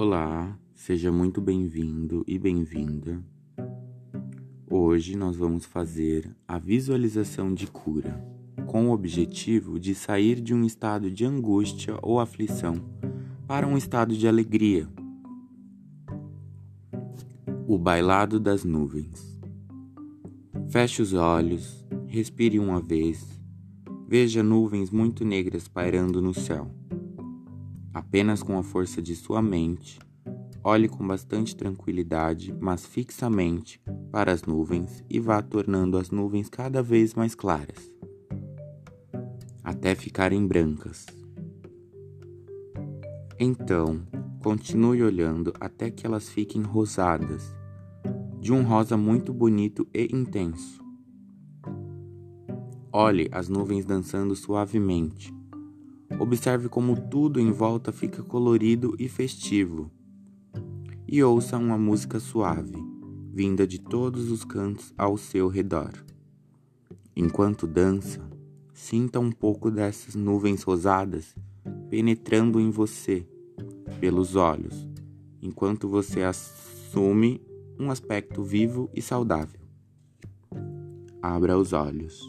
Olá, seja muito bem-vindo e bem-vinda. Hoje nós vamos fazer a visualização de cura, com o objetivo de sair de um estado de angústia ou aflição para um estado de alegria. O bailado das nuvens. Feche os olhos, respire uma vez, veja nuvens muito negras pairando no céu. Apenas com a força de sua mente, olhe com bastante tranquilidade, mas fixamente, para as nuvens e vá tornando as nuvens cada vez mais claras, até ficarem brancas. Então, continue olhando até que elas fiquem rosadas, de um rosa muito bonito e intenso. Olhe as nuvens dançando suavemente Observe como tudo em volta fica colorido e festivo. E ouça uma música suave, vinda de todos os cantos ao seu redor. Enquanto dança, sinta um pouco dessas nuvens rosadas penetrando em você pelos olhos, enquanto você assume um aspecto vivo e saudável. Abra os olhos.